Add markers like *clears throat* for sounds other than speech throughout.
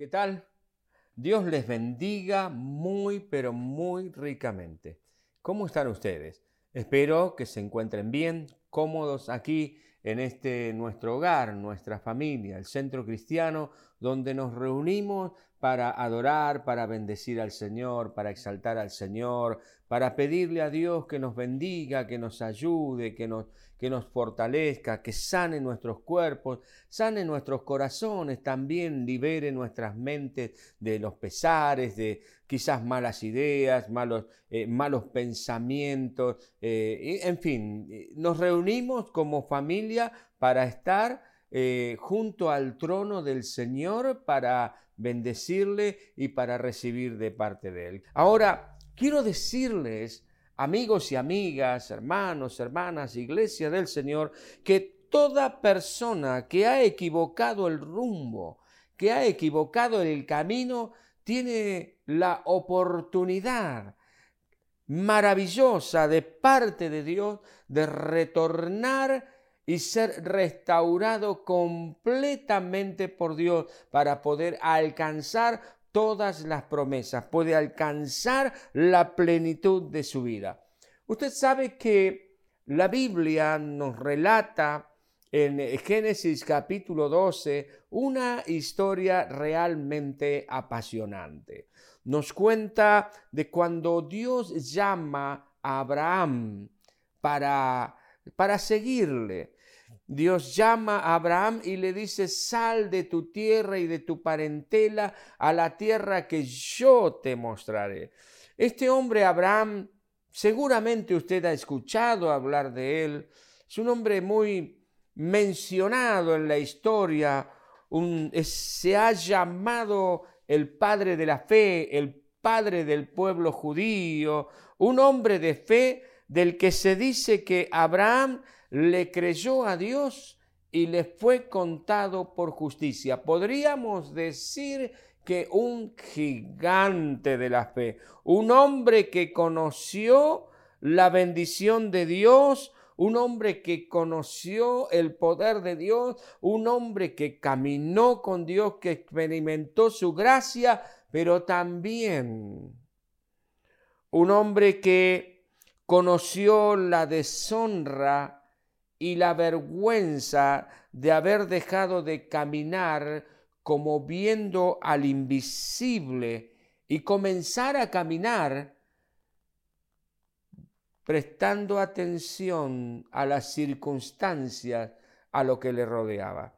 ¿Qué tal? Dios les bendiga muy, pero muy ricamente. ¿Cómo están ustedes? Espero que se encuentren bien, cómodos aquí en este nuestro hogar, nuestra familia, el centro cristiano, donde nos reunimos para adorar, para bendecir al Señor, para exaltar al Señor, para pedirle a Dios que nos bendiga, que nos ayude, que nos, que nos fortalezca, que sane nuestros cuerpos, sane nuestros corazones, también libere nuestras mentes de los pesares, de quizás malas ideas, malos, eh, malos pensamientos, eh, en fin, nos reunimos como familia para estar eh, junto al trono del Señor para bendecirle y para recibir de parte de Él. Ahora, quiero decirles, amigos y amigas, hermanos, hermanas, iglesia del Señor, que toda persona que ha equivocado el rumbo, que ha equivocado el camino, tiene la oportunidad maravillosa de parte de Dios de retornar y ser restaurado completamente por Dios para poder alcanzar todas las promesas, puede alcanzar la plenitud de su vida. Usted sabe que la Biblia nos relata en Génesis capítulo 12 una historia realmente apasionante. Nos cuenta de cuando Dios llama a Abraham para, para seguirle. Dios llama a Abraham y le dice, sal de tu tierra y de tu parentela a la tierra que yo te mostraré. Este hombre Abraham, seguramente usted ha escuchado hablar de él, es un hombre muy mencionado en la historia, se ha llamado el padre de la fe, el padre del pueblo judío, un hombre de fe del que se dice que Abraham le creyó a Dios y le fue contado por justicia. Podríamos decir que un gigante de la fe, un hombre que conoció la bendición de Dios, un hombre que conoció el poder de Dios, un hombre que caminó con Dios, que experimentó su gracia, pero también un hombre que conoció la deshonra y la vergüenza de haber dejado de caminar como viendo al invisible y comenzar a caminar prestando atención a las circunstancias, a lo que le rodeaba.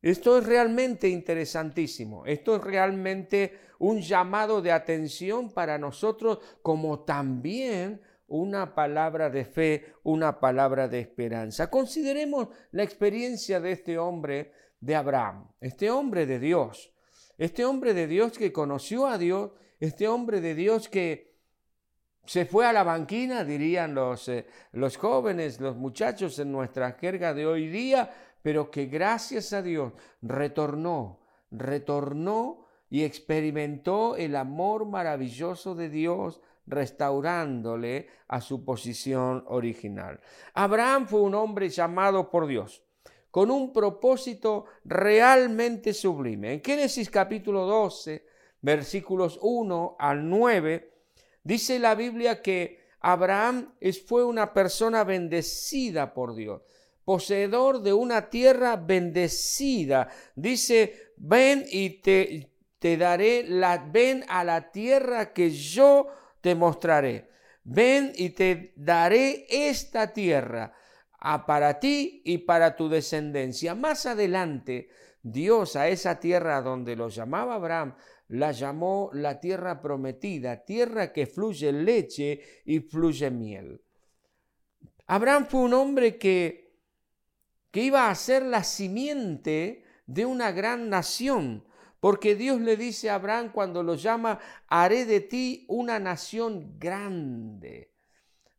Esto es realmente interesantísimo. Esto es realmente un llamado de atención para nosotros como también una palabra de fe, una palabra de esperanza. Consideremos la experiencia de este hombre de Abraham, este hombre de Dios, este hombre de Dios que conoció a Dios, este hombre de Dios que se fue a la banquina, dirían los, eh, los jóvenes, los muchachos en nuestra jerga de hoy día, pero que gracias a Dios retornó, retornó y experimentó el amor maravilloso de Dios restaurándole a su posición original. Abraham fue un hombre llamado por Dios con un propósito realmente sublime. En Génesis capítulo 12, versículos 1 al 9, dice la Biblia que Abraham fue una persona bendecida por Dios, poseedor de una tierra bendecida. Dice, ven y te, te daré la, ven a la tierra que yo te mostraré. Ven y te daré esta tierra para ti y para tu descendencia. Más adelante, Dios a esa tierra donde lo llamaba Abraham, la llamó la tierra prometida, tierra que fluye leche y fluye miel. Abraham fue un hombre que, que iba a ser la simiente de una gran nación. Porque Dios le dice a Abraham cuando lo llama, haré de ti una nación grande.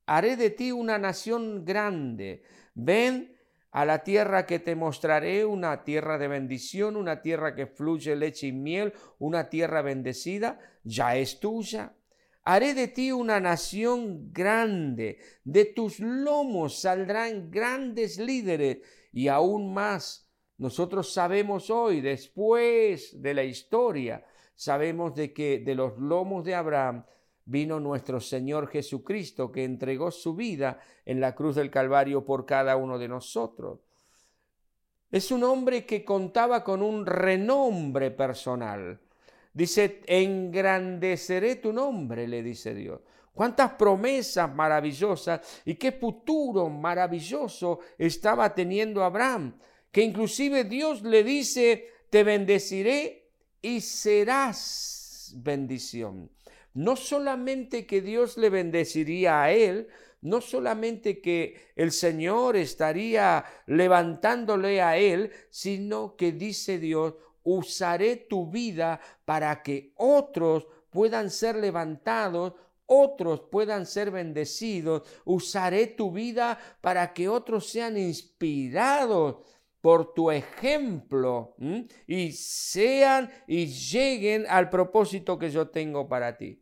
Haré de ti una nación grande. Ven a la tierra que te mostraré, una tierra de bendición, una tierra que fluye leche y miel, una tierra bendecida, ya es tuya. Haré de ti una nación grande, de tus lomos saldrán grandes líderes y aún más nosotros sabemos hoy, después de la historia, sabemos de que de los lomos de Abraham vino nuestro Señor Jesucristo, que entregó su vida en la cruz del Calvario por cada uno de nosotros. Es un hombre que contaba con un renombre personal. Dice, engrandeceré tu nombre, le dice Dios. Cuántas promesas maravillosas y qué futuro maravilloso estaba teniendo Abraham, que inclusive Dios le dice, te bendeciré y serás bendición. No solamente que Dios le bendeciría a él, no solamente que el Señor estaría levantándole a él, sino que dice Dios, usaré tu vida para que otros puedan ser levantados, otros puedan ser bendecidos. Usaré tu vida para que otros sean inspirados por tu ejemplo y sean y lleguen al propósito que yo tengo para ti.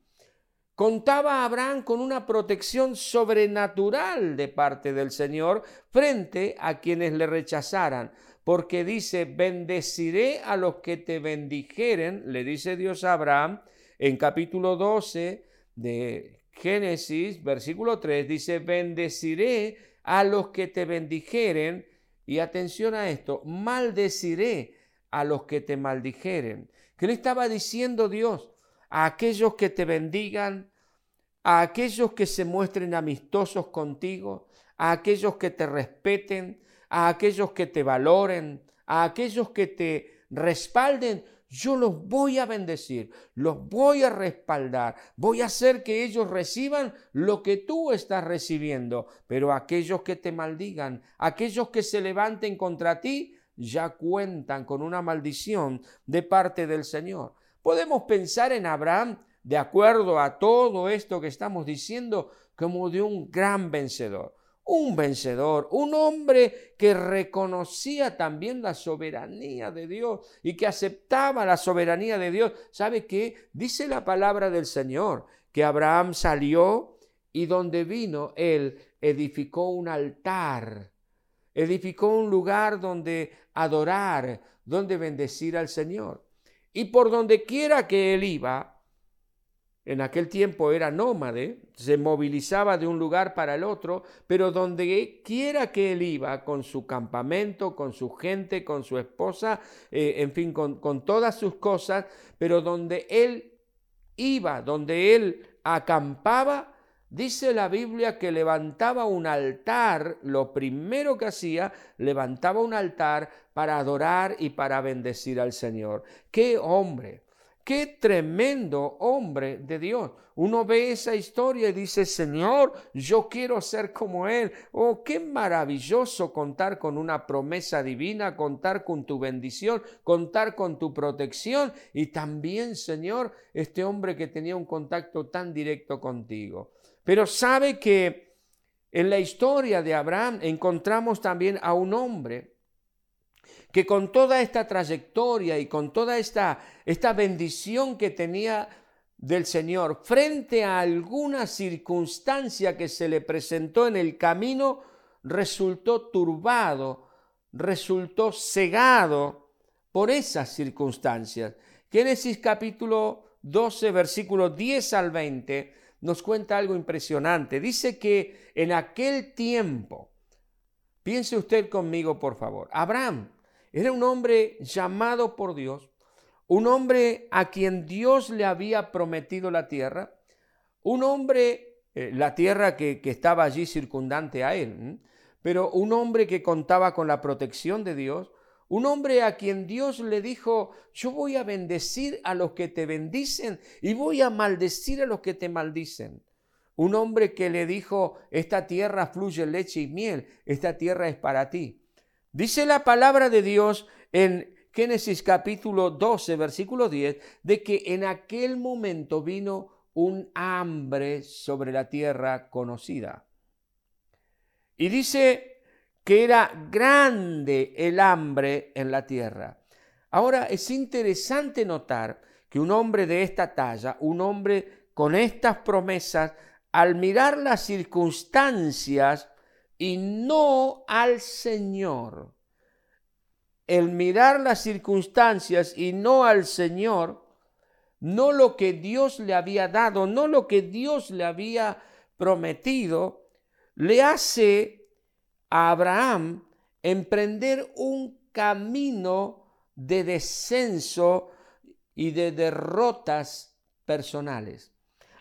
Contaba Abraham con una protección sobrenatural de parte del Señor frente a quienes le rechazaran, porque dice, bendeciré a los que te bendijeren, le dice Dios a Abraham en capítulo 12 de Génesis, versículo 3, dice, bendeciré a los que te bendijeren, y atención a esto, maldeciré a los que te maldijeren. ¿Qué le estaba diciendo Dios? a aquellos que te bendigan, a aquellos que se muestren amistosos contigo, a aquellos que te respeten, a aquellos que te valoren, a aquellos que te respalden, yo los voy a bendecir, los voy a respaldar, voy a hacer que ellos reciban lo que tú estás recibiendo, pero aquellos que te maldigan, aquellos que se levanten contra ti, ya cuentan con una maldición de parte del Señor. Podemos pensar en Abraham, de acuerdo a todo esto que estamos diciendo, como de un gran vencedor. Un vencedor, un hombre que reconocía también la soberanía de Dios y que aceptaba la soberanía de Dios. ¿Sabe qué? Dice la palabra del Señor que Abraham salió y donde vino él edificó un altar, edificó un lugar donde adorar, donde bendecir al Señor. Y por donde quiera que él iba, en aquel tiempo era nómade, se movilizaba de un lugar para el otro, pero donde quiera que él iba, con su campamento, con su gente, con su esposa, eh, en fin, con, con todas sus cosas, pero donde él iba, donde él acampaba, Dice la Biblia que levantaba un altar, lo primero que hacía, levantaba un altar para adorar y para bendecir al Señor. ¡Qué hombre! ¡Qué tremendo hombre de Dios! Uno ve esa historia y dice, Señor, yo quiero ser como Él. Oh, qué maravilloso contar con una promesa divina, contar con tu bendición, contar con tu protección y también, Señor, este hombre que tenía un contacto tan directo contigo. Pero sabe que en la historia de Abraham encontramos también a un hombre que con toda esta trayectoria y con toda esta, esta bendición que tenía del Señor frente a alguna circunstancia que se le presentó en el camino, resultó turbado, resultó cegado por esas circunstancias. Génesis capítulo 12, versículos 10 al 20 nos cuenta algo impresionante. Dice que en aquel tiempo, piense usted conmigo por favor, Abraham era un hombre llamado por Dios, un hombre a quien Dios le había prometido la tierra, un hombre, eh, la tierra que, que, estaba allí circundante a él, pero un hombre que contaba con la protección de Dios, un hombre a quien Dios le dijo, yo voy a bendecir a los que te bendicen y voy a maldecir a los que te maldicen. Un hombre que le dijo, esta tierra fluye leche y miel, esta tierra es para ti. Dice la palabra de Dios en Génesis capítulo 12, versículo 10, de que en aquel momento vino un hambre sobre la tierra conocida. Y dice que era grande el hambre en la tierra. Ahora es interesante notar que un hombre de esta talla, un hombre con estas promesas, al mirar las circunstancias y no al Señor, el mirar las circunstancias y no al Señor, no lo que Dios le había dado, no lo que Dios le había prometido, le hace a Abraham emprender un camino de descenso y de derrotas personales.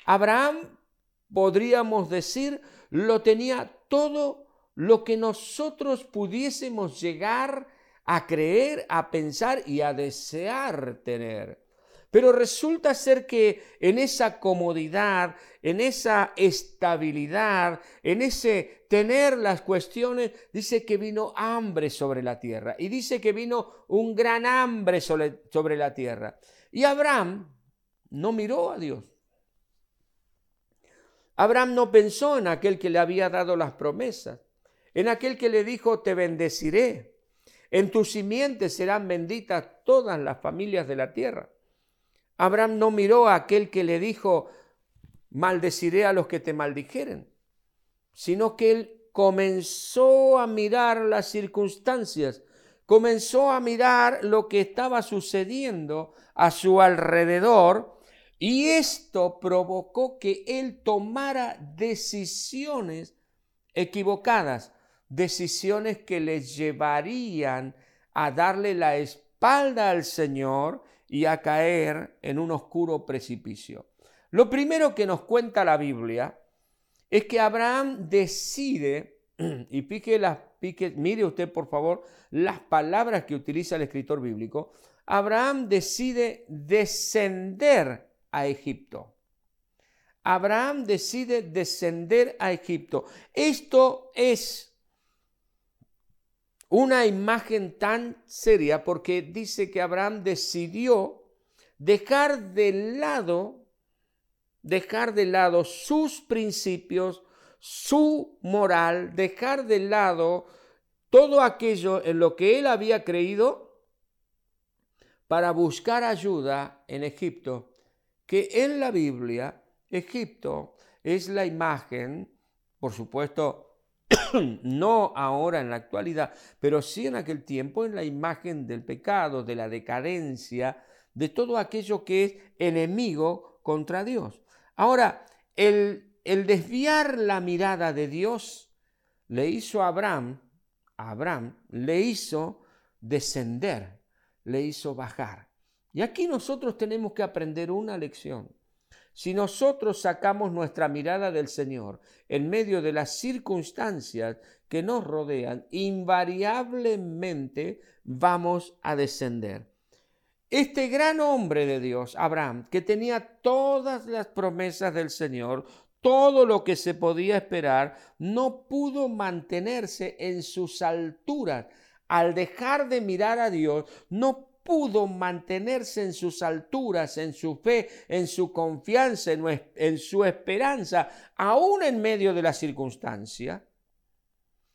Abraham, podríamos decir, lo tenía todo lo que nosotros pudiésemos llegar a creer, a pensar y a desear tener. Pero resulta ser que en esa comodidad, en esa estabilidad, en ese tener las cuestiones, dice que vino hambre sobre la tierra. Y dice que vino un gran hambre sobre, la tierra. Y Abraham no miró a Dios. Abraham no pensó en aquel que le había dado las promesas, en aquel que le dijo, te bendeciré, en tu simiente serán benditas todas las familias de la tierra. Abraham no miró a aquel que le dijo, maldeciré a los que te maldijeren, sino que él comenzó a mirar las circunstancias, comenzó a mirar lo que estaba sucediendo a su alrededor y esto provocó que él tomara decisiones equivocadas, decisiones que le llevarían a darle la espalda al Señor y a caer en un oscuro precipicio. Lo primero que nos cuenta la Biblia es que Abraham decide, *clears throat* y pique las, pique, mire usted por favor las palabras que utiliza el escritor bíblico, Abraham decide descender a Egipto. Abraham decide descender a Egipto. Esto es una imagen tan seria porque dice que Abraham decidió dejar de lado, dejar de lado sus principios, su moral, dejar de lado todo aquello en lo que él había creído para buscar ayuda en Egipto, que en la Biblia Egipto es la imagen, por supuesto, *coughs* no ahora en la actualidad, pero sí en aquel tiempo en la imagen del pecado, de la decadencia, de todo aquello que es enemigo contra Dios. Ahora, el, desviar la mirada de Dios le hizo a Abraham, a Abraham le hizo descender, le hizo bajar. Y aquí nosotros tenemos que aprender una lección. Si nosotros sacamos nuestra mirada del Señor en medio de las circunstancias que nos rodean, invariablemente vamos a descender. Este gran hombre de Dios, Abraham, que tenía todas las promesas del Señor, todo lo que se podía esperar, no pudo mantenerse en sus alturas. Al dejar de mirar a Dios, no pudo mantenerse en sus alturas, en su fe, en su confianza, en, su esperanza, aún en medio de la circunstancia,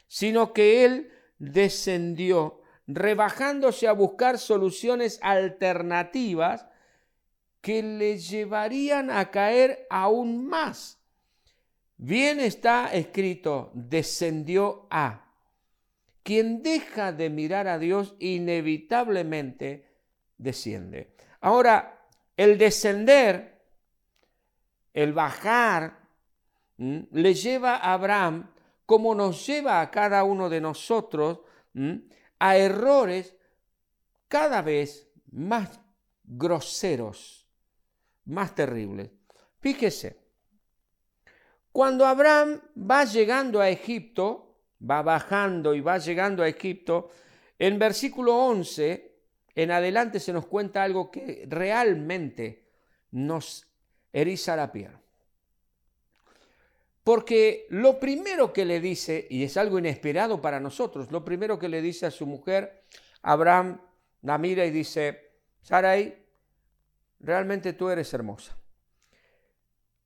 sino que él descendió, rebajándose a buscar soluciones alternativas que le llevarían a caer aún más. Bien está escrito, descendió a. Quien deja de mirar a Dios inevitablemente desciende. Ahora, el descender, el bajar, le lleva a Abraham, como nos lleva a cada uno de nosotros, a errores cada vez más groseros, más terribles. Fíjese, cuando Abraham va llegando a Egipto, va bajando y va llegando a Egipto, en versículo 11 en adelante se nos cuenta algo que realmente nos eriza la piel. Porque lo primero que le dice, y es algo inesperado para nosotros, lo primero que le dice a su mujer, Abraham la mira y dice, Sarai, realmente tú eres hermosa.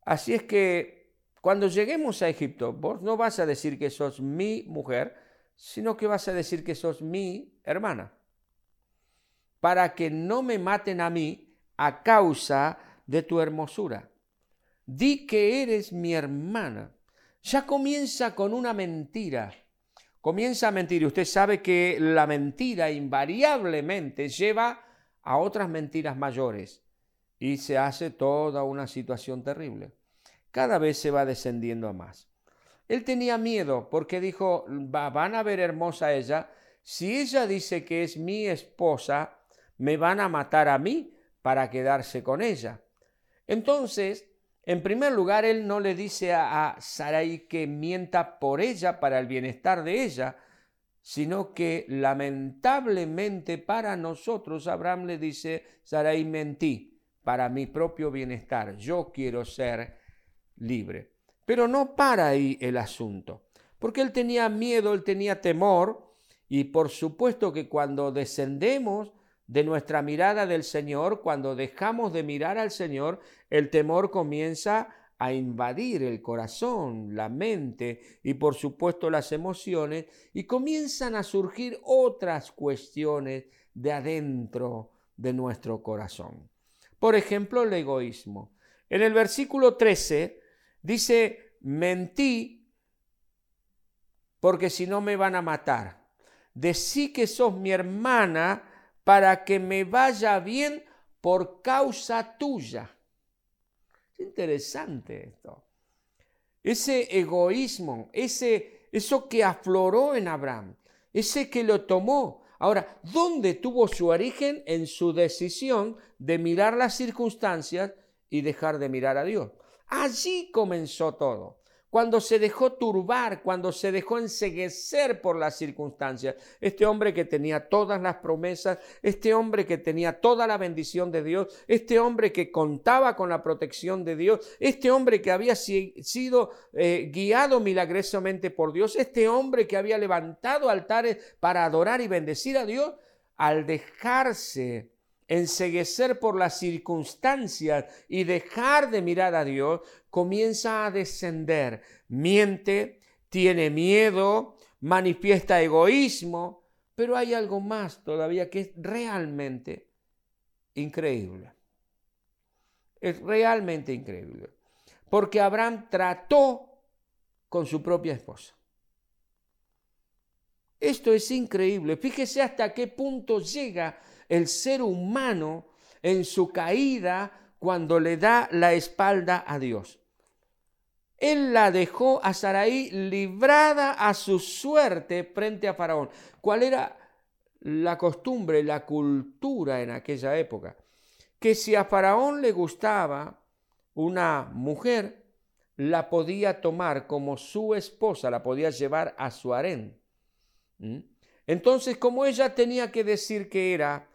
Así es que cuando lleguemos a Egipto, vos no vas a decir que sos mi mujer, sino que vas a decir que sos mi hermana, para que no me maten a mí a causa de tu hermosura. Di que eres mi hermana. Ya comienza con una mentira, comienza a mentir y usted sabe que la mentira invariablemente lleva a otras mentiras mayores y se hace toda una situación terrible. Cada vez se va descendiendo a más. Él tenía miedo porque dijo, van a ver hermosa ella, si ella dice que es mi esposa, me van a matar a mí para quedarse con ella. Entonces, en primer lugar, él no le dice a, Sarai que mienta por ella para el bienestar de ella, sino que lamentablemente para nosotros Abraham le dice, Sarai mentí para mi propio bienestar, yo quiero ser libre. Pero no para ahí el asunto, porque él tenía miedo, él tenía temor, y por supuesto que cuando descendemos de nuestra mirada del Señor, cuando dejamos de mirar al Señor, el temor comienza a invadir el corazón, la mente y por supuesto las emociones y comienzan a surgir otras cuestiones de adentro de nuestro corazón. Por ejemplo, el egoísmo. En el versículo 13 dice, mentí porque si no me van a matar. Decí que sos mi hermana para que me vaya bien por causa tuya. Es interesante esto. Ese egoísmo, ese, eso que afloró en Abraham, ese que lo tomó. Ahora, ¿dónde tuvo su origen? En su decisión de mirar las circunstancias y dejar de mirar a Dios. Allí comenzó todo cuando se dejó turbar, cuando se dejó enseguecer por las circunstancias. Este hombre que tenía todas las promesas, este hombre que tenía toda la bendición de Dios, este hombre que contaba con la protección de Dios, este hombre que había sido eh, guiado milagrosamente por Dios, este hombre que había levantado altares para adorar y bendecir a Dios, al dejarse enseguecer por las circunstancias y dejar de mirar a Dios, comienza a descender, miente, tiene miedo, manifiesta egoísmo, pero hay algo más todavía que es realmente increíble. Es realmente increíble. Porque Abraham trató con su propia esposa. Esto es increíble. Fíjese hasta qué punto llega el ser humano en su caída cuando le da la espalda a Dios. Él la dejó a Saraí librada a su suerte frente a Faraón. ¿Cuál era la costumbre, la cultura en aquella época? Que si a Faraón le gustaba una mujer, la podía tomar como su esposa, la podía llevar a su harén. ¿Mm? Entonces, como ella tenía que decir que era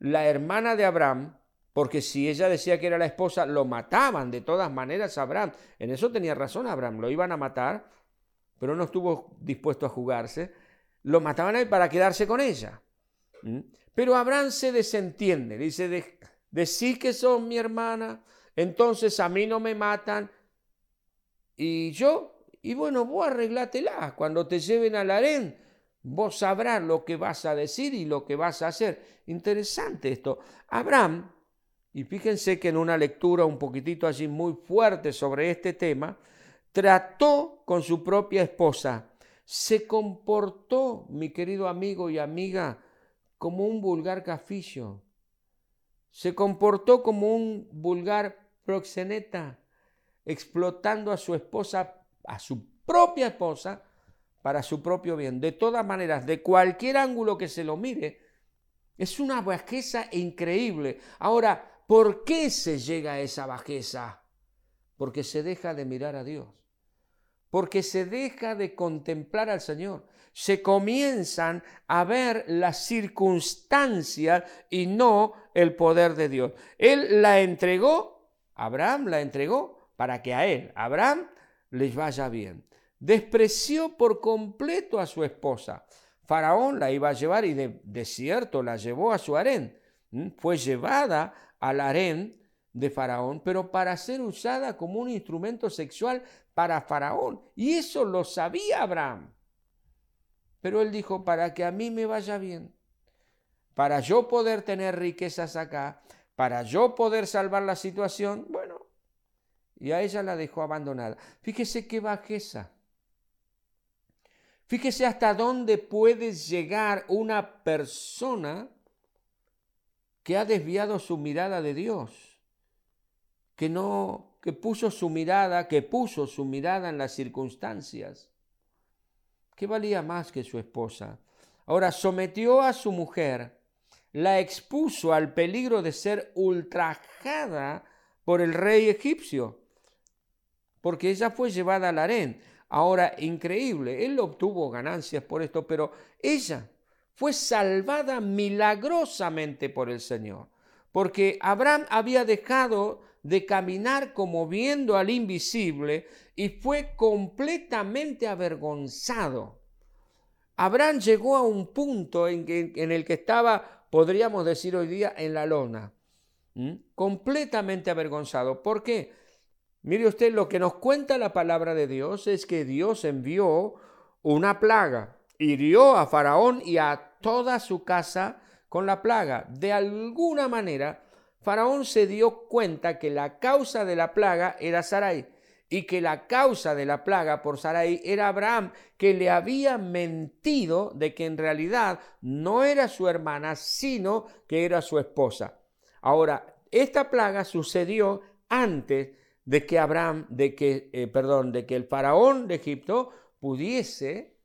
la hermana de Abraham, porque si ella decía que era la esposa, lo mataban de todas maneras a Abraham. En eso tenía razón Abraham, lo iban a matar, pero no estuvo dispuesto a jugarse. Lo mataban a él para quedarse con ella. ¿Mm? Pero Abraham se desentiende, dice, de, de que son mi hermana, entonces a mí no me matan. Y yo, y bueno, vos arreglátela cuando te lleven al harén Vos sabrás lo que vas a decir y lo que vas a hacer. Interesante esto. Abraham, y fíjense que en una lectura un poquitito allí muy fuerte sobre este tema, trató con su propia esposa. Se comportó, mi querido amigo y amiga, como un vulgar cafillo. Se comportó como un vulgar proxeneta, explotando a su esposa, a su propia esposa, para su propio bien. De todas maneras, de cualquier ángulo que se lo mire, es una bajeza increíble. Ahora, ¿por qué se llega a esa bajeza? Porque se deja de mirar a Dios. Porque se deja de contemplar al Señor. Se comienzan a ver las circunstancias y no el poder de Dios. Él la entregó, Abraham la entregó para que a él, Abraham, les vaya bien despreció por completo a su esposa. Faraón la iba a llevar y de, cierto la llevó a su harén. Fue llevada al harén de Faraón, pero para ser usada como un instrumento sexual para Faraón. Y eso lo sabía Abraham. Pero él dijo, para que a mí me vaya bien, para yo poder tener riquezas acá, para yo poder salvar la situación, bueno, y a ella la dejó abandonada. Fíjese qué bajeza. Fíjese hasta dónde puede llegar una persona que ha desviado su mirada de Dios, que no, que puso su mirada, que puso su mirada en las circunstancias. ¿Qué valía más que su esposa? Ahora sometió a su mujer, la expuso al peligro de ser ultrajada por el rey egipcio, porque ella fue llevada al harén. Ahora, increíble, él obtuvo ganancias por esto, pero ella fue salvada milagrosamente por el Señor, porque Abraham había dejado de caminar como viendo al invisible y fue completamente avergonzado. Abraham llegó a un punto en, en el que estaba, podríamos decir hoy día, en la lona, completamente avergonzado. ¿Por qué? Mire usted, lo que nos cuenta la palabra de Dios es que Dios envió una plaga, hirió a Faraón y a toda su casa con la plaga. De alguna manera, Faraón se dio cuenta que la causa de la plaga era Sarai y que la causa de la plaga por Sarai era Abraham, que le había mentido de que en realidad no era su hermana, sino que era su esposa. Ahora, esta plaga sucedió antes de que Abraham, de que, eh, perdón, de que el faraón de Egipto pudiese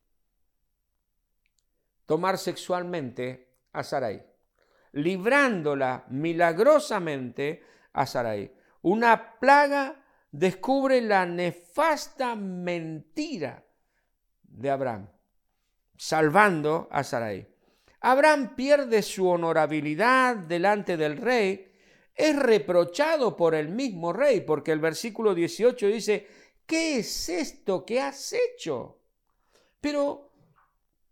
tomar sexualmente a Sarai, librándola milagrosamente a Sarai. Una plaga descubre la nefasta mentira de Abraham, salvando a Sarai. Abraham pierde su honorabilidad delante del rey, es reprochado por el mismo rey, porque el versículo 18 dice, ¿qué es esto que has hecho? Pero,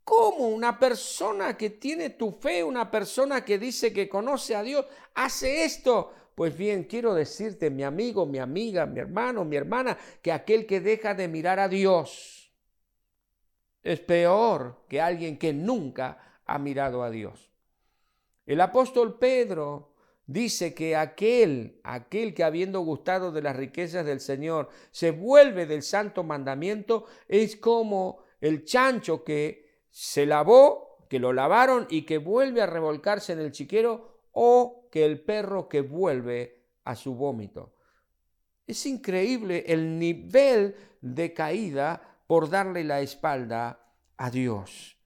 ¿cómo una persona que tiene tu fe, una persona que dice que conoce a Dios, hace esto? Pues bien, quiero decirte, mi amigo, mi amiga, mi hermano, mi hermana, que aquel que deja de mirar a Dios es peor que alguien que nunca ha mirado a Dios. El apóstol Pedro dice que aquel, aquel que habiendo gustado de las riquezas del Señor, se vuelve del santo mandamiento, es como el chancho que se lavó, que lo lavaron y que vuelve a revolcarse en el chiquero o que el perro que vuelve a su vómito. Es increíble el nivel de caída por darle la espalda a Dios.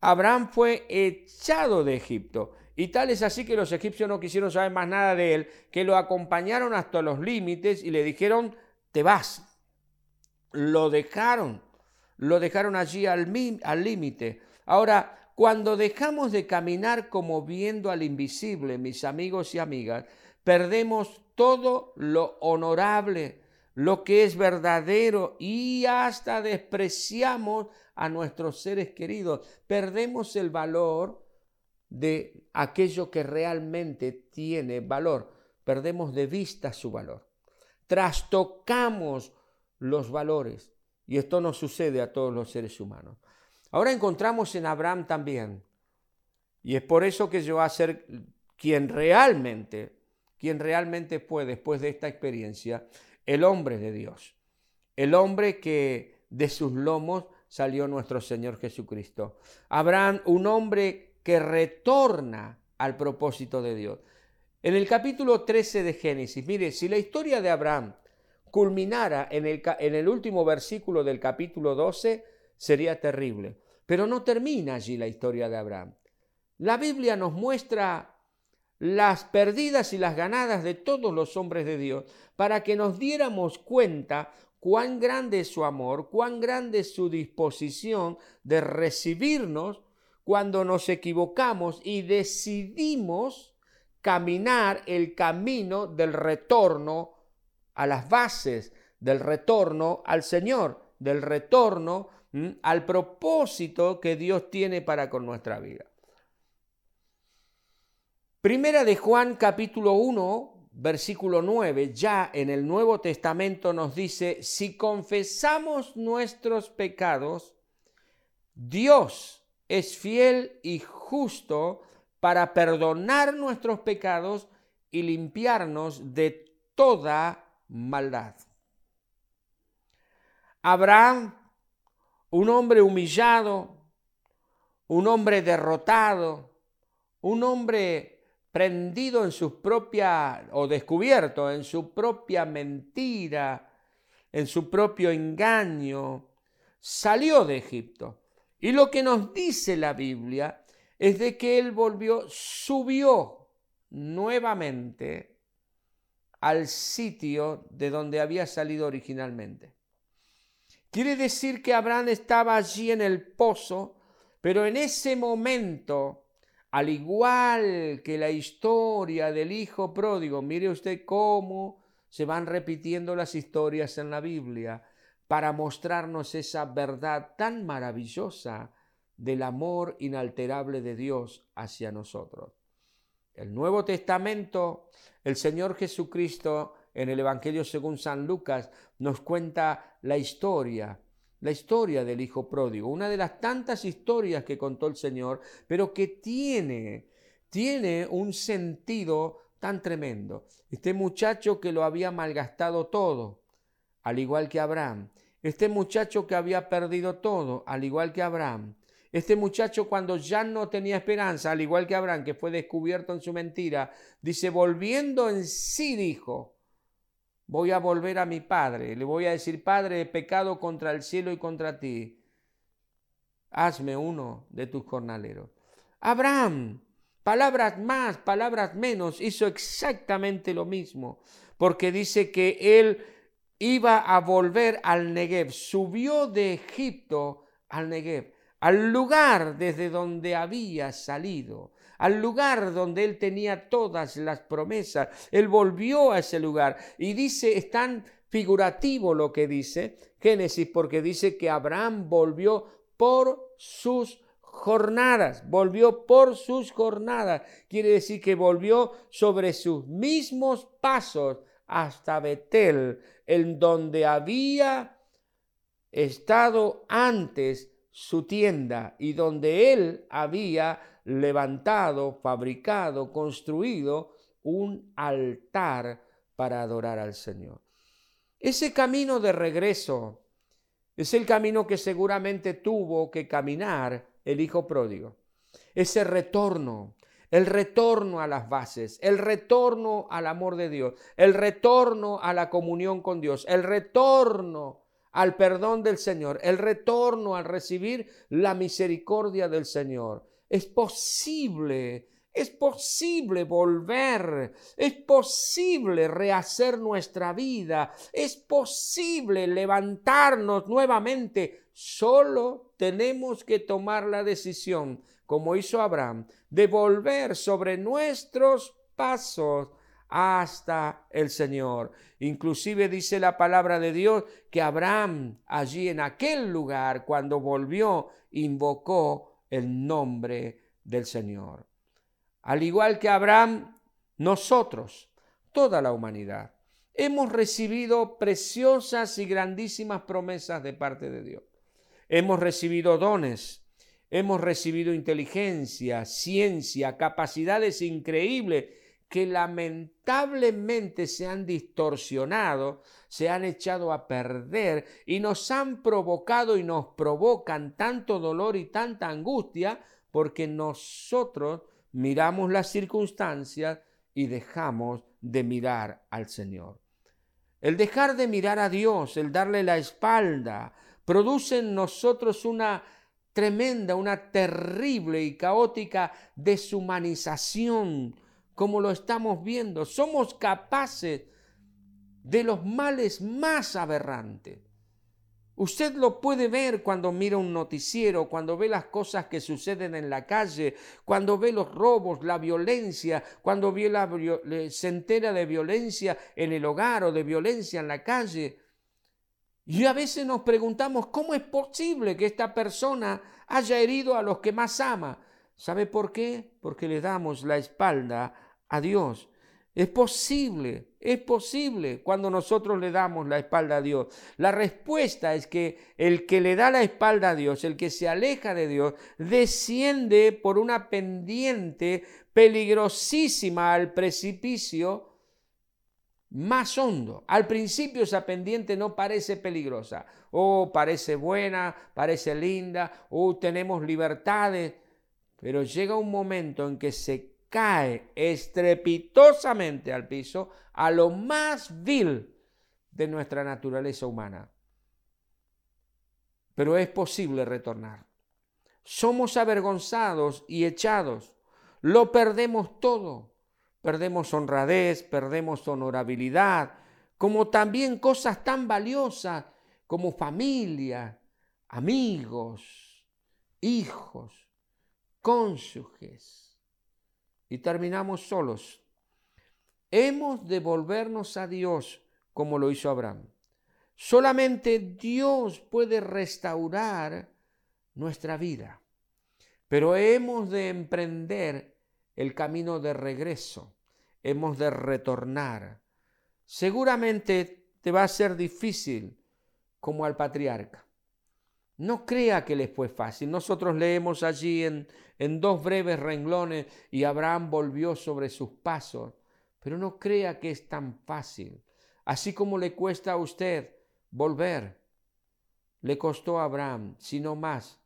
Abraham fue echado de Egipto y tal es así que los egipcios no quisieron saber más nada de él, que lo acompañaron hasta los límites y le dijeron, te vas. Lo dejaron, lo dejaron allí al límite. Ahora, cuando dejamos de caminar como viendo al invisible, mis amigos y amigas, perdemos todo lo honorable, lo que es verdadero y hasta despreciamos a nuestros seres queridos. Perdemos el valor de aquello que realmente tiene valor. Perdemos de vista su valor. Trastocamos los valores. Y esto nos sucede a todos los seres humanos. Ahora encontramos en Abraham también, y es por eso que yo a ser quien realmente, quien realmente fue después de esta experiencia, el hombre de Dios, el hombre que de sus lomos salió nuestro Señor Jesucristo. Abraham, un hombre que retorna al propósito de Dios. En el capítulo 13 de Génesis, mire, si la historia de Abraham culminara en el, en el último versículo del capítulo 12, sería terrible. Pero no termina allí la historia de Abraham. La Biblia nos muestra las perdidas y las ganadas de todos los hombres de Dios para que nos diéramos cuenta cuán grande es su amor, cuán grande es su disposición de recibirnos cuando nos equivocamos y decidimos caminar el camino del retorno a las bases, del retorno al Señor, del retorno al propósito que Dios tiene para con nuestra vida. Primera de Juan capítulo 1, versículo 9, ya en el Nuevo Testamento nos dice, si confesamos nuestros pecados, Dios es fiel y justo para perdonar nuestros pecados y limpiarnos de toda maldad. Abraham un hombre humillado, un hombre derrotado, un hombre prendido en su propia, o descubierto en su propia mentira, en su propio engaño, salió de Egipto. Y lo que nos dice la Biblia es de que él volvió, subió nuevamente al sitio de donde había salido originalmente. Quiere decir que Abraham estaba allí en el pozo, pero en ese momento, al igual que la historia del hijo pródigo, mire usted cómo se van repitiendo las historias en la Biblia para mostrarnos esa verdad tan maravillosa del amor inalterable de Dios hacia nosotros. El Nuevo Testamento, el Señor Jesucristo en el Evangelio según San Lucas nos cuenta la historia, la historia del Hijo Pródigo, una de las tantas historias que contó el Señor, pero que tiene, tiene un sentido tan tremendo. Este muchacho que lo había malgastado todo, al igual que Abraham. Este muchacho que había perdido todo, al igual que Abraham. Este muchacho cuando ya no tenía esperanza, al igual que Abraham, que fue descubierto en su mentira, dice, volviendo en sí, dijo, voy a volver a mi padre, le voy a decir, Padre, he pecado contra el cielo y contra ti. Hazme uno de tus jornaleros. Abraham, palabras más, palabras menos, hizo exactamente lo mismo, porque dice que él iba a volver al Negev, subió de Egipto al Negev, al lugar desde donde había salido al lugar donde él tenía todas las promesas. Él volvió a ese lugar y dice, es tan figurativo lo que dice Génesis, porque dice que Abraham volvió por sus jornadas, volvió por sus jornadas. Quiere decir que volvió sobre sus mismos pasos hasta Betel, en donde había estado antes su tienda y donde él había levantado, fabricado, construido un altar para adorar al Señor. Ese camino de regreso es el camino que seguramente tuvo que caminar el Hijo Pródigo. Ese retorno, el retorno a las bases, el retorno al amor de Dios, el retorno a la comunión con Dios, el retorno al perdón del Señor, el retorno al recibir la misericordia del Señor, es posible, es posible volver, es posible rehacer nuestra vida, es posible levantarnos nuevamente. Solo tenemos que tomar la decisión, como hizo Abraham, de volver sobre nuestros pasos hasta el Señor. Inclusive dice la palabra de Dios que Abraham allí en aquel lugar, cuando volvió, invocó el nombre del Señor. Al igual que Abraham, nosotros, toda la humanidad, hemos recibido preciosas y grandísimas promesas de parte de Dios. Hemos recibido dones, hemos recibido inteligencia, ciencia, capacidades increíbles que lamentablemente se han distorsionado, se han echado a perder y nos han provocado y nos provocan tanto dolor y tanta angustia porque nosotros miramos las circunstancias y dejamos de mirar al Señor. El dejar de mirar a Dios, el darle la espalda, produce en nosotros una tremenda, una terrible y caótica deshumanización como lo estamos viendo. Somos capaces de los males más aberrantes. Usted lo puede ver cuando mira un noticiero, cuando ve las cosas que suceden en la calle, cuando ve los robos, la violencia, cuando ve la, se entera de violencia en el hogar o de violencia en la calle. Y a veces nos preguntamos, ¿cómo es posible que esta persona haya herido a los que más ama? ¿Sabe por qué? Porque le damos la espalda a Dios. Es posible, es posible cuando nosotros le damos la espalda a Dios. La respuesta es que el que le da la espalda a Dios, el que se aleja de Dios, desciende por una pendiente peligrosísima al precipicio más hondo. Al principio esa pendiente no parece peligrosa. Oh, parece buena, parece linda, oh, tenemos libertades. Pero llega un momento en que se cae estrepitosamente al piso a lo más vil de nuestra naturaleza humana. Pero es posible retornar. Somos avergonzados y echados. Lo perdemos todo perdemos honradez, perdemos honorabilidad, como también cosas tan valiosas como familia, amigos, hijos, cónyuges. Y terminamos solos. Hemos de volvernos a Dios como lo hizo Abraham. Solamente Dios puede restaurar nuestra vida. Pero hemos de emprender el camino de regreso, hemos de retornar. Seguramente te va a ser difícil como al patriarca. No crea que les fue fácil. Nosotros leemos allí en, dos breves renglones y Abraham volvió sobre sus pasos, pero no crea que es tan fácil. Así como le cuesta a usted volver, le costó a Abraham, sino más,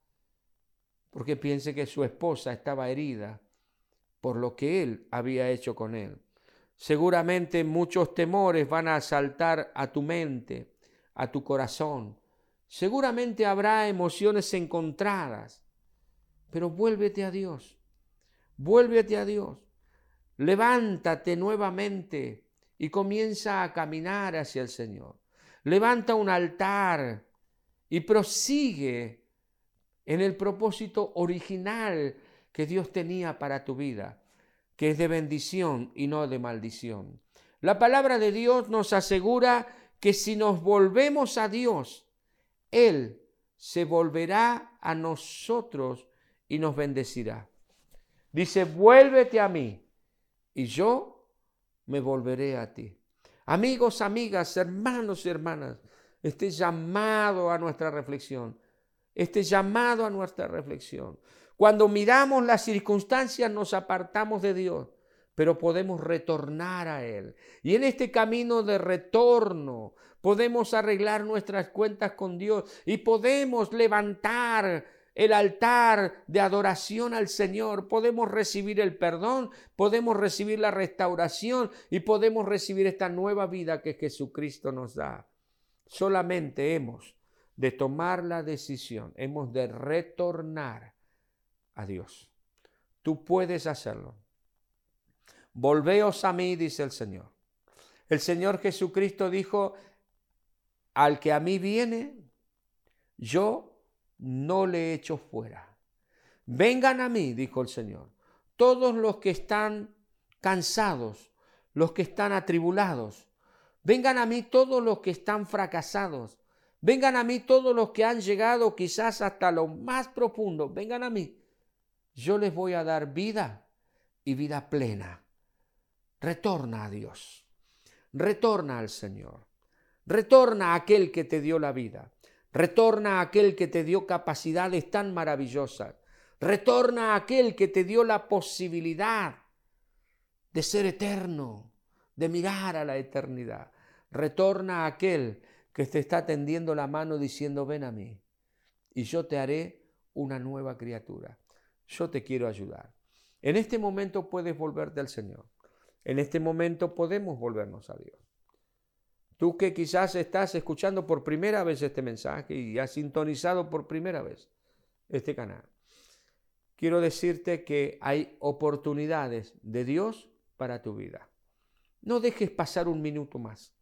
porque piense que su esposa estaba herida por lo que él había hecho con él. Seguramente muchos temores van a asaltar a tu mente, a tu corazón. Seguramente habrá emociones encontradas, pero vuélvete a Dios. Vuélvete a Dios. Levántate nuevamente y comienza a caminar hacia el Señor. Levanta un altar y prosigue en el propósito original que Dios tenía para tu vida, que es de bendición y no de maldición. La palabra de Dios nos asegura que si nos volvemos a Dios, Él se volverá a nosotros y nos bendecirá. Dice, vuélvete a mí y yo me volveré a ti. Amigos, amigas, hermanos y hermanas, este llamado a nuestra reflexión, este llamado a nuestra reflexión. Cuando miramos las circunstancias nos apartamos de Dios, pero podemos retornar a Él. Y en este camino de retorno podemos arreglar nuestras cuentas con Dios y podemos levantar el altar de adoración al Señor, podemos recibir el perdón, podemos recibir la restauración y podemos recibir esta nueva vida que Jesucristo nos da. Solamente hemos de tomar la decisión, hemos de retornar a Dios. Tú puedes hacerlo. Volveos a mí, dice el Señor. El Señor Jesucristo dijo, al que a mí viene, yo no le echo fuera. Vengan a mí, dijo el Señor, todos los que están cansados, los que están atribulados. Vengan a mí todos los que están fracasados. Vengan a mí todos los que han llegado quizás hasta lo más profundo. Vengan a mí yo les voy a dar vida y vida plena. Retorna a Dios, retorna al Señor, retorna a aquel que te dio la vida, retorna a aquel que te dio capacidades tan maravillosas, retorna a aquel que te dio la posibilidad de ser eterno, de mirar a la eternidad. Retorna a aquel que te está tendiendo la mano diciendo, ven a mí, y yo te haré una nueva criatura yo te quiero ayudar. En este momento puedes volverte al Señor. En este momento podemos volvernos a Dios. Tú que quizás estás escuchando por primera vez este mensaje y has sintonizado por primera vez este canal, quiero decirte que hay oportunidades de Dios para tu vida. No dejes pasar un minuto más.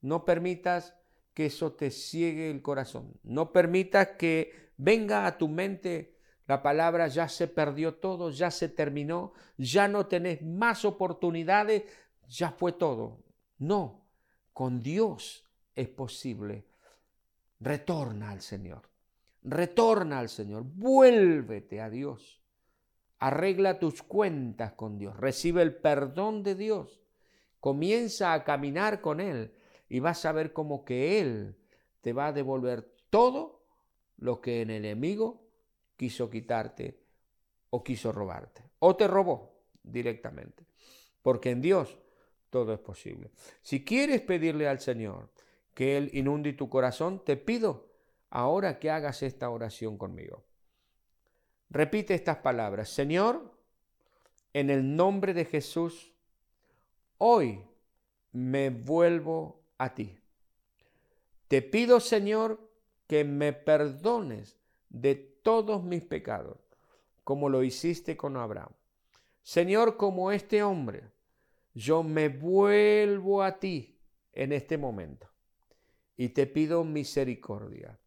No permitas que eso te ciegue el corazón. No permitas que venga a tu mente la palabra ya se perdió todo, ya se terminó, ya no tenés más oportunidades, ya fue todo. No, con Dios es posible. Retorna al Señor, retorna al Señor, vuélvete a Dios. Arregla tus cuentas con Dios, recibe el perdón de Dios, comienza a caminar con Él y vas a ver como que Él te va a devolver todo lo que el enemigo quiso quitarte o quiso robarte. O te robó directamente. Porque en Dios todo es posible. Si quieres pedirle al Señor que Él inunde tu corazón, te pido ahora que hagas esta oración conmigo. Repite estas palabras. Señor, en el nombre de Jesús, hoy me vuelvo a ti. Te pido, Señor, que me perdones de todos mis pecados, como lo hiciste con Abraham. Señor, como este hombre, yo me vuelvo a ti en este momento y te pido misericordia.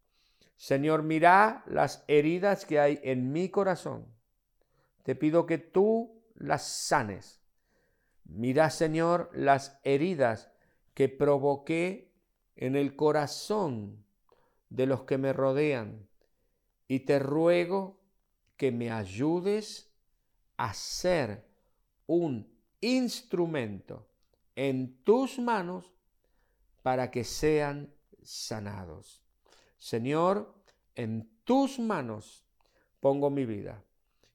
Señor, mira las heridas que hay en mi corazón. Te pido que tú las sanes. Mira, Señor, las heridas que provoqué en el corazón de los que me rodean. Y te ruego que me ayudes a ser un instrumento en tus manos para que sean sanados. Señor, en tus manos pongo mi vida.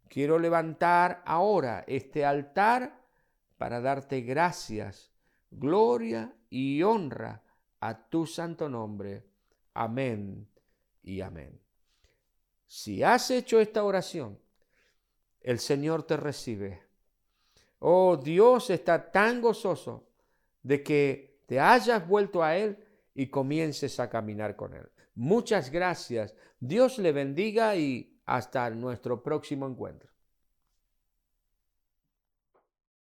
Quiero levantar ahora este altar para darte gracias, gloria y honra a tu santo nombre. Amén y amén. Si has hecho esta oración, el Señor te recibe. Oh, Dios está tan gozoso de que te hayas vuelto a Él y comiences a caminar con Él. Muchas gracias. Dios le bendiga y hasta nuestro próximo encuentro.